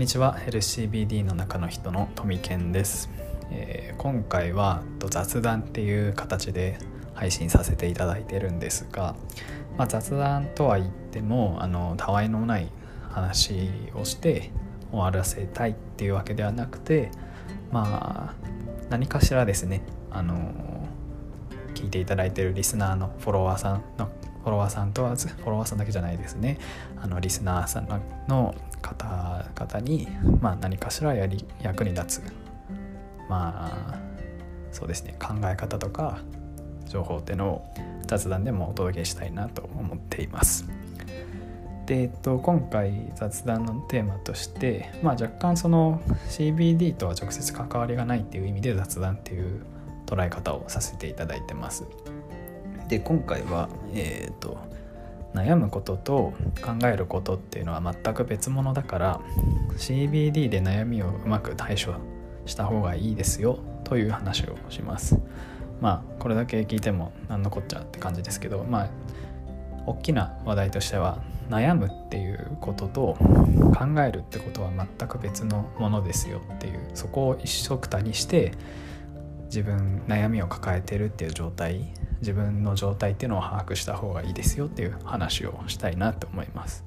にちは。LCBD の中の人の富健です、えー、今回は雑談っていう形で配信させていただいてるんですが、まあ、雑談とは言ってもあのたわいのない話をして終わらせたいっていうわけではなくてまあ何かしらですね。あの聞いていただいてるリスナーのフォロワーさんのフォロワーさん問わずフォロワーさんだけじゃないですね。あのリスナーさんの方々に、まあ、何かしらやり役に立つまあそうですね考え方とか情報っていうのを雑談でもお届けしたいなと思っています。で、えっと、今回雑談のテーマとして、まあ、若干その CBD とは直接関わりがないっていう意味で雑談っていう捉え方をさせていただいてます。で今回は、えーと、悩むことと考えることっていうのは全く別物だから CBD で悩みをうまく対処した方がいいですよという話をします。まあこれだけ聞いても何のこっちゃって感じですけどまあ大きな話題としては悩むっていうことと考えるってことは全く別のものですよっていうそこを一緒くたにして自分悩みを抱えてるっていう状態自分の状態っていうのを把握した方がいいですよっていう話をしたいなと思います。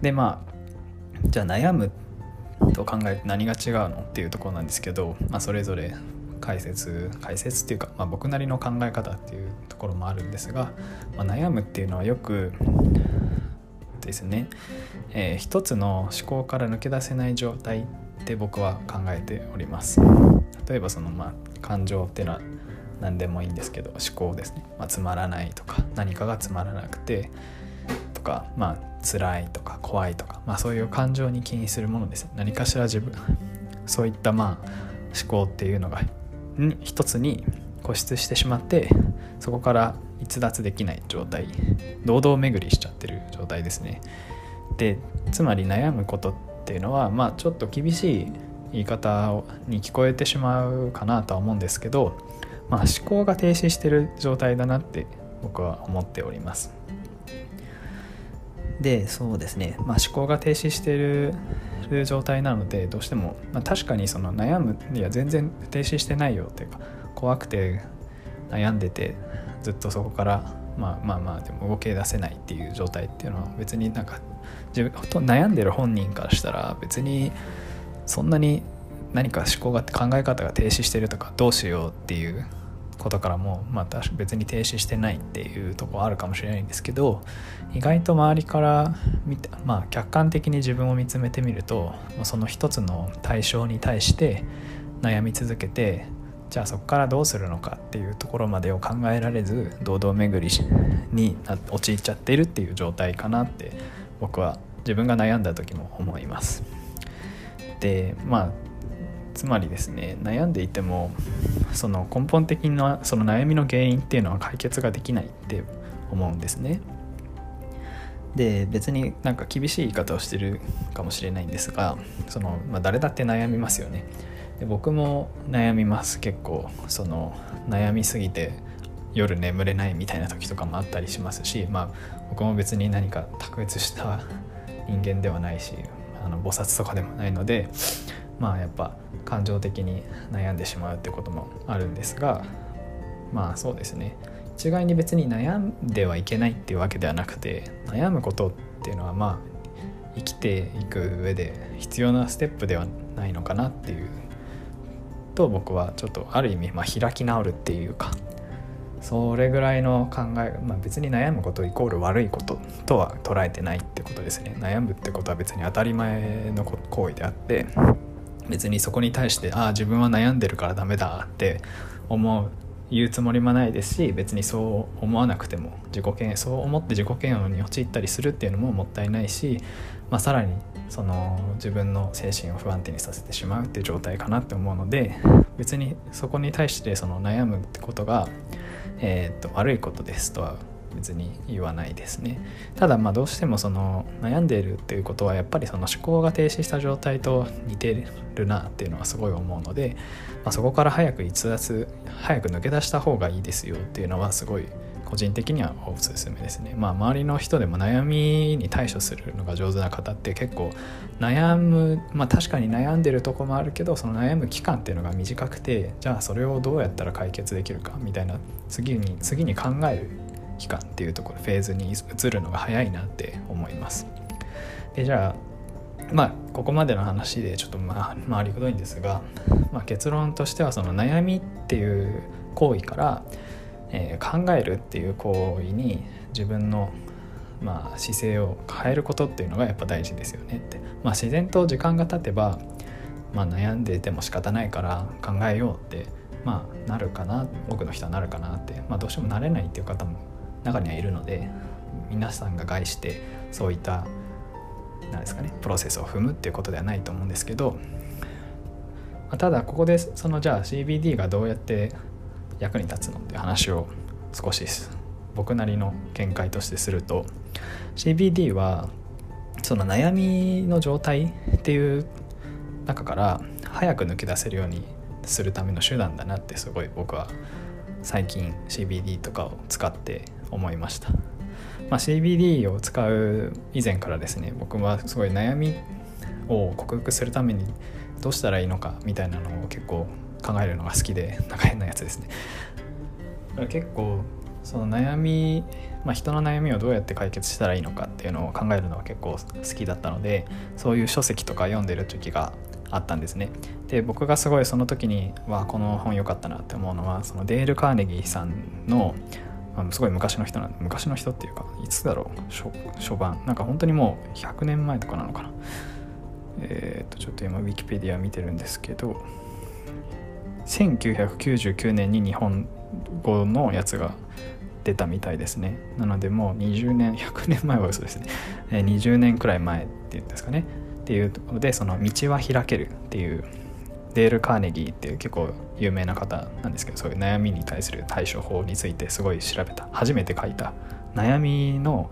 でまあじゃあ悩むと考えて何が違うのっていうところなんですけど、まあ、それぞれ解説解説っていうか、まあ、僕なりの考え方っていうところもあるんですが、まあ、悩むっていうのはよくですね、えー、一つの思考から抜け出せない状態って僕は考えております。例えばそのまあ感情っていうのは何でもいいんですけど思考ですね、まあ、つまらないとか何かがつまらなくてとかまあ辛いとか怖いとか、まあ、そういう感情に起因するものです何かしら自分そういったまあ思考っていうのが一つに固執してしまってそこから逸脱できない状態堂々巡りしちゃってる状態ですね。でつまり悩むことっていうのはまあちょっと厳しい言い方に聞こえてしまうかなとは思うんですけどまあ、思考が停止してる状態だなって僕は思っております。でそうですね、まあ、思考が停止してる状態なのでどうしても、まあ、確かにその悩むいや全然停止してないよっていうか怖くて悩んでてずっとそこからまあまあまあでも動き出せないっていう状態っていうのは別になんか自分悩んでる本人からしたら別にそんなに何か思考が考え方が停止してるとかどうしようっていうことからもまた別に停止してないっていうとこあるかもしれないんですけど意外と周りから見て、まあ、客観的に自分を見つめてみるとその一つの対象に対して悩み続けてじゃあそこからどうするのかっていうところまでを考えられず堂々巡りに陥っちゃってるっていう状態かなって僕は自分が悩んだ時も思います。でまあつまりですね悩んでいてもその根本的なその悩みの原因っていうのは解決ができないって思うんですね。で別になんか厳しい言い方をしてるかもしれないんですがその、まあ、誰だって悩みますよね。で僕も悩みます結構その悩みすぎて夜眠れないみたいな時とかもあったりしますし、まあ、僕も別に何か卓越した人間ではないしあの菩薩とかでもないのでまあやっぱ感情的に悩んでしまうってこともあるんですがまあそうですね。一概に別に悩んではいけないっていうわけではなくて悩むことっていうのはまあ生きていく上で必要なステップではないのかなっていうと僕はちょっとある意味まあ開き直るっていうかそれぐらいの考え、まあ、別に悩むことイコール悪いこととは捉えてないってことですね。悩むってことは別に当たり前の行為であって別にそこに対してああ自分は悩んでるからダメだって思う言うつもりもないですし別にそう思わなくても自己嫌悪そう思って自己嫌悪に陥ったりするっていうのももったいないし、まあ、さらにその自分の精神を不安定にさせてしまうっていう状態かなって思うので別にそこに対してその悩むってことが、えー、っと悪いことですとは別に言わないですね。ただまあどうしてもその悩んでいるっていうことはやっぱりその思考が停止した状態と似てるなっていうのはすごい思うので、まあ、そこから早く逸脱早く抜け出した方がいいですよっていうのはすごい個人的にはおすすめですね。まあ周りの人でも悩みに対処するのが上手な方って結構悩むまあ確かに悩んでるとこもあるけどその悩む期間っていうのが短くてじゃあそれをどうやったら解決できるかみたいな次に次に考える期間っていうところフェーズに移るのが早いなって思います。でじゃあまあここまでの話でちょっとまあ回りくどいんですが、まあ、結論としてはその悩みっていう行為から、えー、考えるっていう行為に自分のまあ、姿勢を変えることっていうのがやっぱ大事ですよねって、まあ、自然と時間が経てば、まあ、悩んでても仕方ないから考えようって、まあ、なるかな多くの人はなるかなって、まあ、どうしてもなれないっていう方も中にはいるので皆さんが害してそういったなんですかねプロセスを踏むっていうことではないと思うんですけど、まあ、ただここでそのじゃあ CBD がどうやって役に立つのって話を少し僕なりの見解としてすると CBD はその悩みの状態っていう中から早く抜け出せるようにするための手段だなってすごい僕は最近 CBD とかを使って思いました、まあ、CBD を使う以前からですね僕はすごい悩みを克服するためにどうしたらいいのかみたいなのを結構考えるのが好きでなんか変なやつですね。結構その悩み、まあ、人の悩みをどうやって解決したらいいのかっていうのを考えるのが結構好きだったのでそういう書籍とか読んでる時があったんですね。で僕がすごいその時にわこの本良かったなって思うのはそのデール・カーネギーさんのすごい昔の人なん昔の人っていうかいつだろう初版。なんか本当にもう100年前とかなのかな。えっ、とちょっと今ウィキペディア見てるんですけど1999年に日本語のやつが出たみたいですね。なのでもう20年100年前は嘘ですね。20年くらい前っていうんですかねっていうところでその「道は開ける」っていうデール・カーネギーっていう結構有名な方なんですけどそういう悩みに対する対処法についてすごい調べた初めて書いた悩みの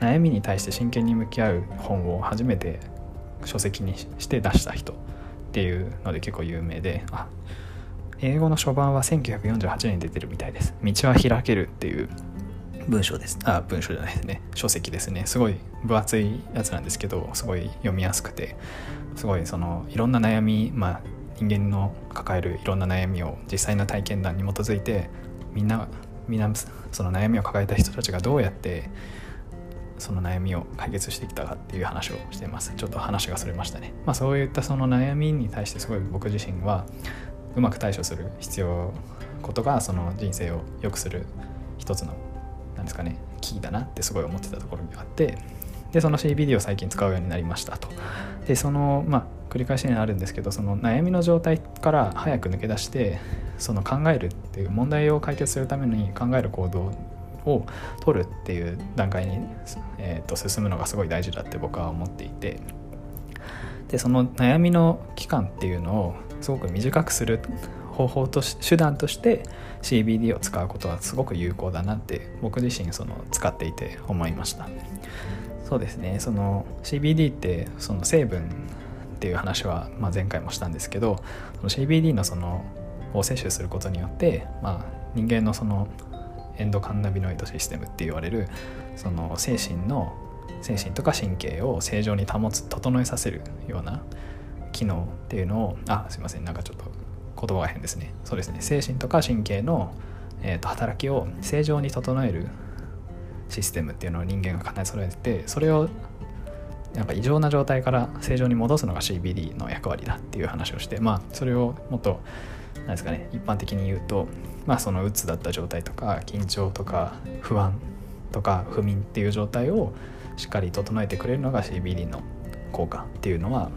悩みに対して真剣に向き合う本を初めて書籍にして出した人っていうので結構有名であ英語の初版は1948年に出てるみたいです「道は開ける」っていう文章です。あ文章じゃないですね。書籍ですね。すごい分厚いやつなんですけどすごい読みやすくてすごいそのいろんな悩みまあ人間の抱えるいろんな悩みを実際の体験談に基づいてみんなみんなその悩みを抱えた人たちがどうやってその悩みを解決してきたかっていう話をしてます。ちょっと話がそれましたね。まあそういったその悩みに対してすごい僕自身はうまく対処する必要ことがその人生を良くする一つのなんですかねキーだなってすごい思ってたところがあってでその CBD を最近使うようになりましたと。でそのまあ繰り返しになるんですけどその悩みの状態から早く抜け出してその考えるっていう問題を解決するために考える行動を取るっていう段階に、えー、と進むのがすごい大事だって僕は思っていて。でその悩みの期間っていうのをすごく短くする方法とし手段として CBD を使うことはすごく有効だなって僕自身その使っていて思いました。そうですね。その CBD ってその成分っていう話は、まあ、前回もしたんですけどその CBD のそのを摂取することによって、まあ、人間のそのエンドカンナビノイドシステムって言われるその精神の精神とか神経を正常に保つ整えさせるような機能っていうのをあすいませんなんかちょっと言葉が変ですね。そうですね。精神とか神経の、えーと、働きを正常に整えるシステムっていうのを人間が考え揃えてそれをなんか異常な状態から正常に戻すのが CBD の役割だっていう話をしてまあそれをもっと何ですかね一般的に言うとまあそのうつだった状態とか緊張とか不安とか不眠っていう状態をしっかり整えてくれるのが CBD の効果っていうのは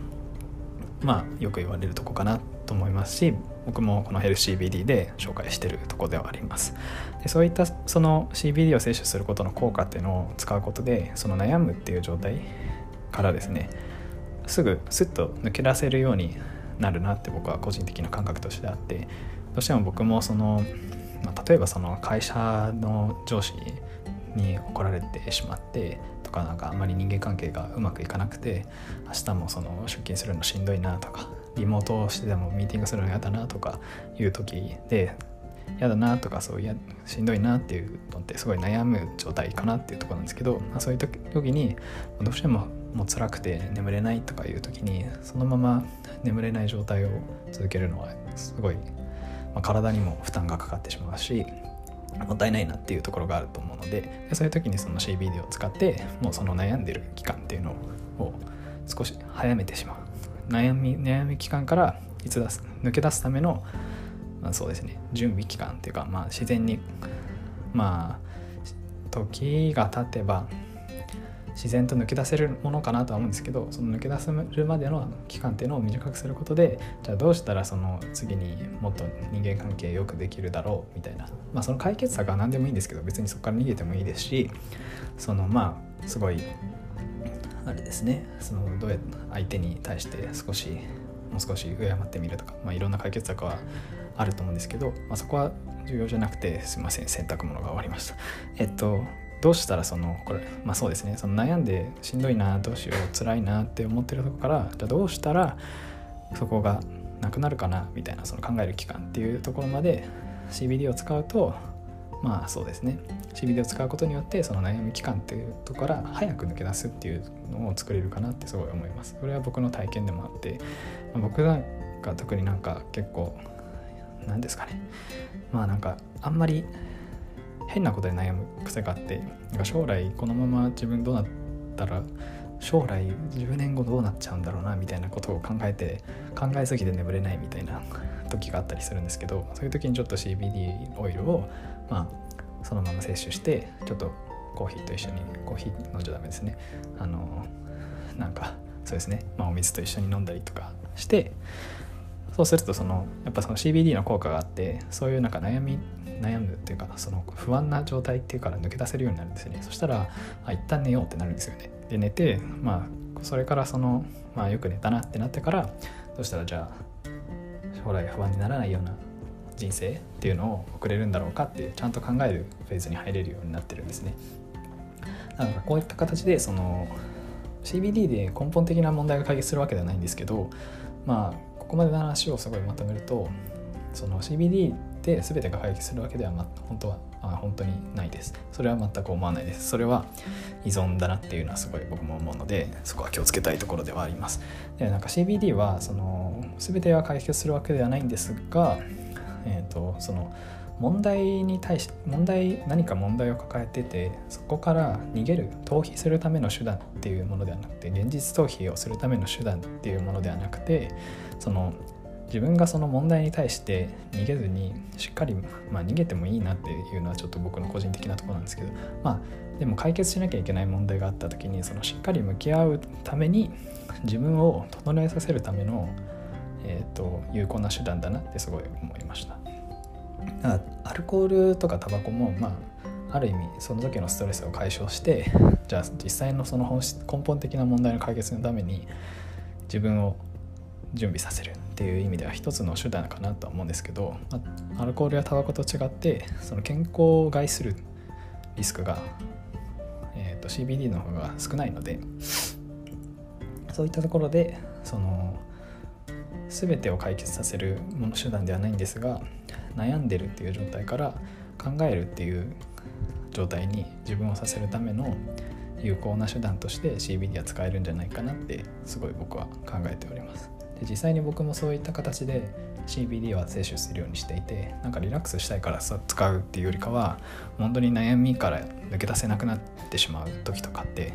まあよく言われるとこかなと思いますし僕もこのヘルシー CBD で紹介してるとこではあります。でそういったその CBD を摂取することの効果っていうのを使うことでその悩むっていう状態からですねすぐスッと抜け出せるようになるなって僕は個人的な感覚としてあってどうしても僕もその、まあ、例えばその会社の上司に怒られてしまってとかなんかあんまり人間関係がうまくいかなくて明日もその出勤するのしんどいなとかリモートしてでもミーティングするの嫌だなとかいう時で嫌だなとかそういうしんどいなっていうのってすごい悩む状態かなっていうとこなんですけど、まあ、そういう時にどうしてももう辛くて眠れないとかいう時にそのまま眠れない状態を続けるのはすごい、まあ、体にも負担がかかってしまうしもったいないなっていうところがあると思うのででそういう時にその CBD を使ってもうその悩んでる期間っていうのを少し早めてしまう。悩み悩み期間からいつ出す抜け出すためのまあ、そうですね準備期間っていうか、まあ、自然にまあ時が経てば自然と抜け出せるものかなとは思うんですけどその抜け出せるまでの期間っていうのを短くすることでじゃあどうしたらその次にもっと人間関係よくできるだろうみたいな、まあ、その解決策は何でもいいんですけど別にそこから逃げてもいいですしそのまあすごいあれですねそのどうや相手に対して少しもう少し敬ってみるとか、まあ、いろんな解決策はあると思うんですけど、まあ、そこは重要じゃなくてすいません洗濯物が終わりました。えっとどうしたらそのこれまあそうですね。その悩んでしんどいなどうしよう辛いなって思ってるとこからじゃどうしたらそこがなくなるかなみたいなその考える期間っていうところまで CBD を使うとまあそうですね。CBD を使うことによってその悩み期間っていうところから早く抜け出すっていうのを作れるかなってすごい思います。これは僕の体験でもあって、まあ、僕なんか特になんか結構何ですかね。まあなんかあんまり変なことで悩む癖があってなんか将来このまま自分どうなったら将来10年後どうなっちゃうんだろうなみたいなことを考えて考えすぎて眠れないみたいな時があったりするんですけどそういう時にちょっと CBD オイルをまあそのまま摂取してちょっとコーヒーと一緒にコーヒー飲んじゃダメですね。あのなんかそうですね、まあ、お水と一緒に飲んだりとかしてそうするとそのやっぱその CBD の効果があってそういうなんか悩み悩むっていうかその不安な状態っていうから抜け出せるようになるんですよね。そしたらあ一旦寝ようってなるんですよね。で寝てまあそれからそのまあよく寝たなってなってからどうしたらじゃあ将来不安にならないような人生っていうのを送れるんだろうかってちゃんと考えるフェーズに入れるようになってるんですね。だからこういった形でその CBD で根本的な問題が解決するわけではないんですけどまあここまでの話をすごいまとめるとその CBD で全てが解決するわけでは、ま、本当はあ本当にないです。それは全く思わないです。それは依存だなっていうのはすごい僕も思うのでそこは気をつけたいところではあります。でなんか CBD はその全ては解決するわけではないんですが、えーと、その問題に対し問題何か問題を抱えててそこから逃げる逃避するための手段っていうものではなくて現実逃避をするための手段っていうものではなくてその自分がその問題に対して逃げずにしっかり、まあ、逃げてもいいなっていうのはちょっと僕の個人的なところなんですけどまあでも解決しなきゃいけない問題があった時にそのしっかり向き合うために自分を整えさせるための、えーと、有効な手段だなってすごい思いました。だからアルコールとかタバコもまあある意味その時のストレスを解消してじゃあ実際のその本質根本的な問題の解決のために自分を準備させるっていう意味では一つの手段かなとは思うんですけど、ま、アルコールやタバコと違ってその健康を害するリスクが、えーと、CBD の方が少ないのでそういったところでその全てを解決させるもの手段ではないんですが悩んでるっていう状態から考えるっていう状態に自分をさせるための有効な手段として CBD は使えるんじゃないかなってすごい僕は考えております。で実際に僕もそういった形で CBD は摂取するようにしていてなんかリラックスしたいから使うっていうよりかは本当に悩みから抜け出せなくなってしまう時とかって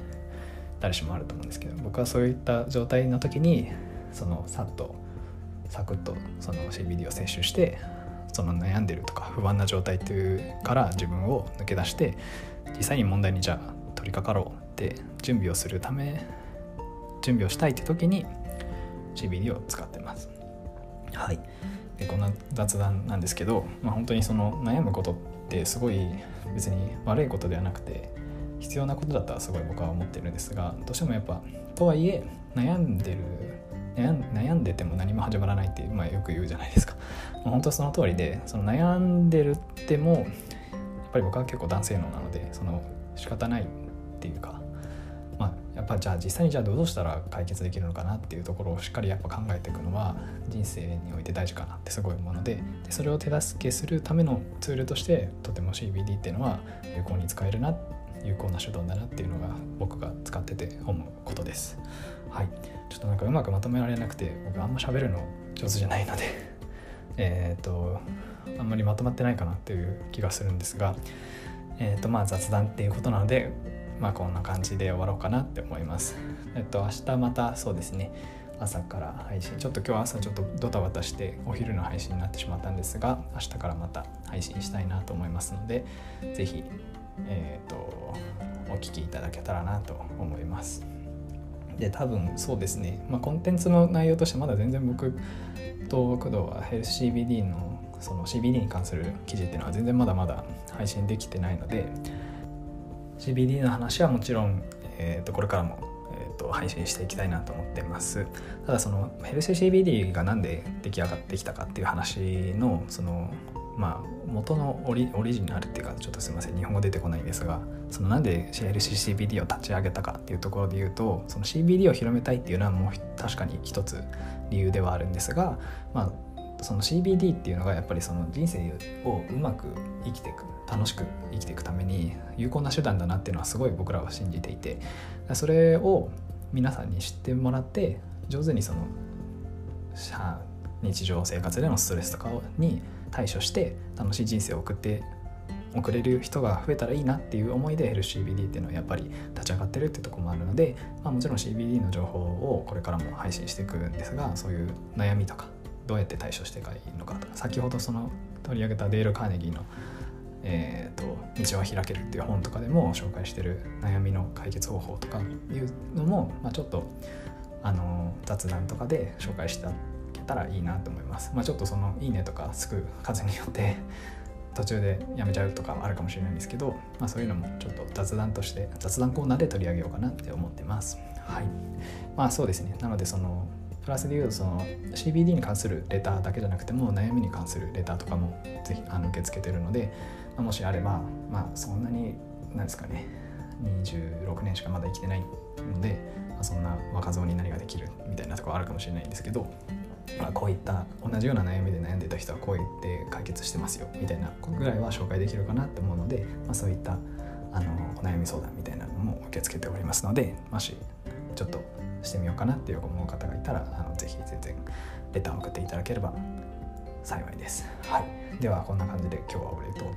誰しもあると思うんですけど僕はそういった状態の時にそのさっとサクッとその CBD を摂取してその悩んでるとか不安な状態っていうから自分を抜け出して実際に問題にじゃあ取り掛かろうって準備をするため準備をしたいって時に CBD を使ってます。はい、でこんな雑談なんですけど、まあ、本当にその悩むことってすごい別に悪いことではなくて必要なことだったらすごい僕は思ってるんですがどうしてもやっぱとはいえ悩んでる悩んでても何も始まらないって、まあ、よく言うじゃないですか。まあ、本当その通りでその悩んでるってもやっぱり僕は結構男性能なのでその仕方ないっていうかまあぱじゃあ実際にじゃあどうしたら解決できるのかなっていうところをしっかりやっぱ考えていくのは人生において大事かなってすごい思うのででそれを手助けするためのツールとしてとても CBD っていうのは有効に使えるな有効な手段だなっていうのが僕が使ってて思うことです。はい、ちょっとなんかうまくまとめられなくて僕あんま喋るの上手じゃないので。えっとあんまりまとまってないかなっていう気がするんですが、えー、とまあ雑談っていうことなのでまあこんな感じで終わろうかなって思います。えっと明日またそうですね朝から配信ちょっと今日朝ちょっとドタバタしてお昼の配信になってしまったんですが明日からまた配信したいなと思いますので是非えっ、ー、とお聞きいただけたらなと思います。で多分そうですね、まあ、コンテンツの内容としてまだ全然僕と工藤はヘルス CBD のその CBD に関する記事っていうのは全然まだまだ配信できてないので CBD の話はもちろん、えー、とこれからも、えー、と配信していきたいなと思ってます。ただそのヘルス CBD が何で出来上がってきたかっていう話のそのまあ元のオリオリジナルっていうかちょっとすいません日本語出てこないんですがそのなんで CLCCBD を立ち上げたかっていうところで言うとその CBD を広めたいっていうのはもう確かに一つ理由ではあるんですが、まあ、その CBD っていうのがやっぱりその人生をうまく生きていく楽しく生きていくために有効な手段だなっていうのはすごい僕らは信じていてそれを皆さんに知ってもらって上手にその日常生活でのストレスとかに対処して楽しい人生を送って送れる人が増えたらいいなっていう思いで LCBD っていうのはやっぱり立ち上がってるっていうとこもあるので、まあ、もちろん CBD の情報をこれからも配信していくんですがそういう悩みとかどうやって対処していいのかとか先ほどその取り上げたデール・カーネギーの「えーと、道は開ける」っていう本とかでも紹介してる悩みの解決方法とかいうのも、まあ、ちょっとあの雑談とかで紹介してけたらいいなと思います。まあ、ちょっとその「いいね」とかつく数によって途中でやめちゃうとかあるかもしれないんですけど、まあ、そういうのもちょっと雑談として雑談コーナーで取り上げようかなって思ってます。はい。まあそうですね。なのでそのプラスで言うとその CBD に関するレターだけじゃなくても悩みに関するレターとかもぜひあの受け付けてるので、まあ、もしあればまあそんなになんですかね26年しかまだ生きてないので、まあ、そんな若造に何ができるみたいなところあるかもしれないんですけどまあ、こういった同じような悩みで悩んでた人はこう言って解決してますよみたいなぐらいは紹介できるかなって思うので、まあ、そういったあのお悩み相談みたいなのも受け付けておりますのでもしちょっとしてみようかなっていう思う方がいたらあのぜひ全然レターを送っていただければ幸いです。はい、ではこんな感じで今日は終わりと思い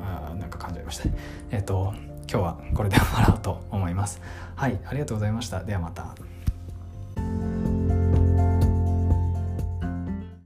まあなんか感じました。えっ、ー、と今日はこれで終わろうと思います。はい、ありがとうございました。ではまた。